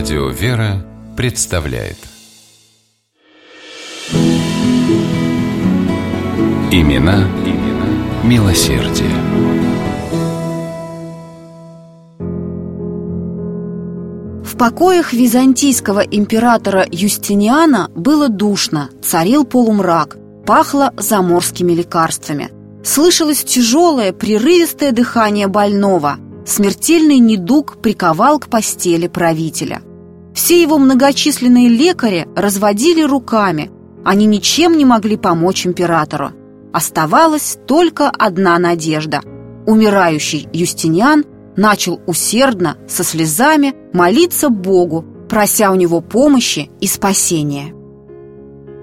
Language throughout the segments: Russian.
Радио «Вера» представляет Имена, имена милосердие. В покоях византийского императора Юстиниана было душно, царил полумрак, пахло заморскими лекарствами. Слышалось тяжелое, прерывистое дыхание больного. Смертельный недуг приковал к постели правителя. Все его многочисленные лекари разводили руками. Они ничем не могли помочь императору. Оставалась только одна надежда. Умирающий Юстиниан начал усердно, со слезами, молиться Богу, прося у него помощи и спасения.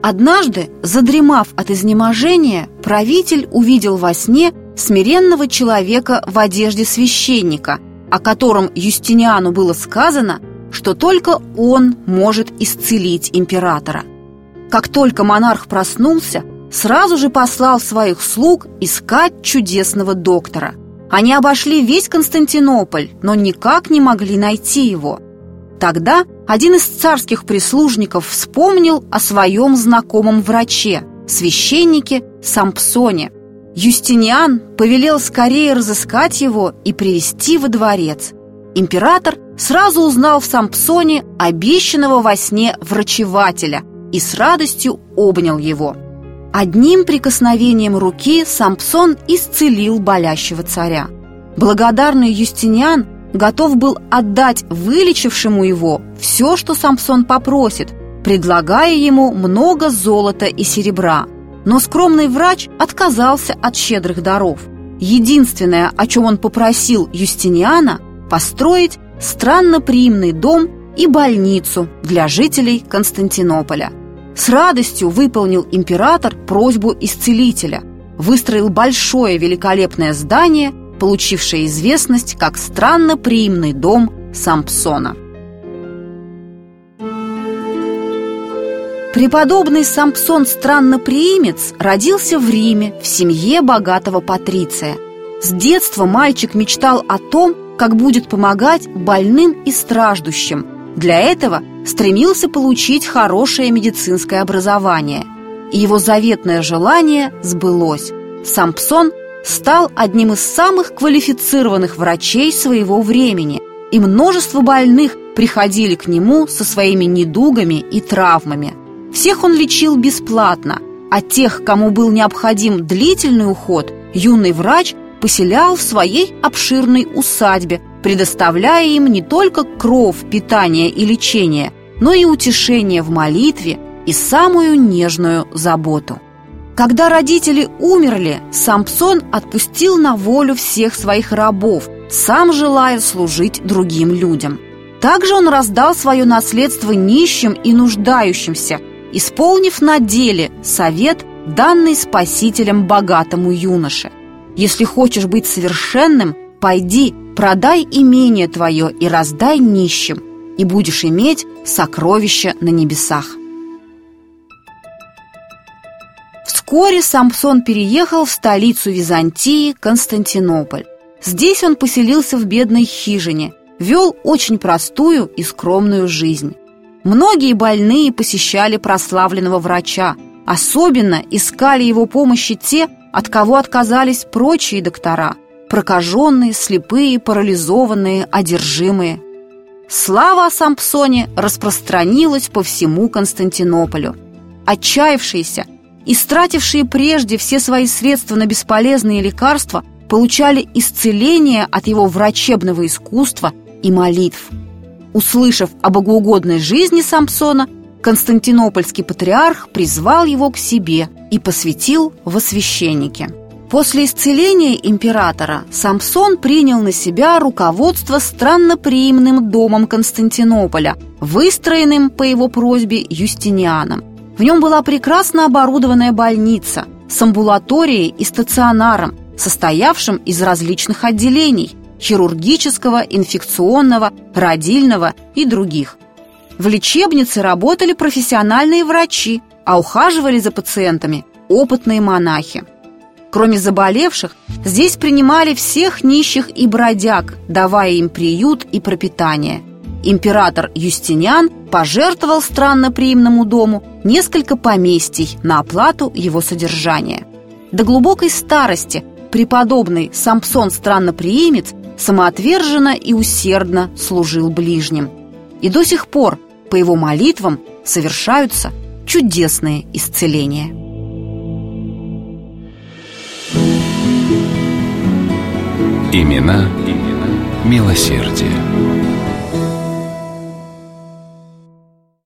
Однажды, задремав от изнеможения, правитель увидел во сне смиренного человека в одежде священника, о котором Юстиниану было сказано, что только он может исцелить императора. Как только монарх проснулся, сразу же послал своих слуг искать чудесного доктора. Они обошли весь Константинополь, но никак не могли найти его. Тогда один из царских прислужников вспомнил о своем знакомом враче, священнике Сампсоне. Юстиниан повелел скорее разыскать его и привести во дворец. Император сразу узнал в Сампсоне обещанного во сне врачевателя и с радостью обнял его. Одним прикосновением руки Сампсон исцелил болящего царя. Благодарный Юстиниан готов был отдать вылечившему его все, что Сампсон попросит, предлагая ему много золота и серебра. Но скромный врач отказался от щедрых даров. Единственное, о чем он попросил Юстиниана, построить странноприимный дом и больницу для жителей Константинополя – с радостью выполнил император просьбу исцелителя, выстроил большое великолепное здание, получившее известность как странно-приимный дом Сампсона. Преподобный Сампсон Странноприимец родился в Риме в семье богатого патриция. С детства мальчик мечтал о том, как будет помогать больным и страждущим – для этого стремился получить хорошее медицинское образование. И его заветное желание сбылось. Сампсон стал одним из самых квалифицированных врачей своего времени, и множество больных приходили к нему со своими недугами и травмами. Всех он лечил бесплатно, а тех, кому был необходим длительный уход, юный врач поселял в своей обширной усадьбе, предоставляя им не только кров, питание и лечение, но и утешение в молитве и самую нежную заботу. Когда родители умерли, Сампсон отпустил на волю всех своих рабов, сам желая служить другим людям. Также он раздал свое наследство нищим и нуждающимся, исполнив на деле совет, данный Спасителем богатому юноше. Если хочешь быть совершенным, пойди, Продай имение твое и раздай нищим, и будешь иметь сокровища на небесах. Вскоре Самсон переехал в столицу Византии, Константинополь. Здесь он поселился в бедной хижине, вел очень простую и скромную жизнь. Многие больные посещали прославленного врача, особенно искали его помощи те, от кого отказались прочие доктора – прокаженные, слепые, парализованные, одержимые. Слава о Сампсоне распространилась по всему Константинополю. Отчаявшиеся, истратившие прежде все свои средства на бесполезные лекарства, получали исцеление от его врачебного искусства и молитв. Услышав о богоугодной жизни Сампсона, Константинопольский патриарх призвал его к себе и посвятил во священники. После исцеления императора Самсон принял на себя руководство странноприимным домом Константинополя, выстроенным по его просьбе Юстинианом. В нем была прекрасно оборудованная больница с амбулаторией и стационаром, состоявшим из различных отделений – хирургического, инфекционного, родильного и других. В лечебнице работали профессиональные врачи, а ухаживали за пациентами опытные монахи. Кроме заболевших, здесь принимали всех нищих и бродяг, давая им приют и пропитание. император Юстиниан пожертвовал странноприимному дому несколько поместий на оплату его содержания. До глубокой старости преподобный Сампсон Странноприимец самоотверженно и усердно служил ближним. И до сих пор по его молитвам совершаются чудесные исцеления. Имена, имена милосердия.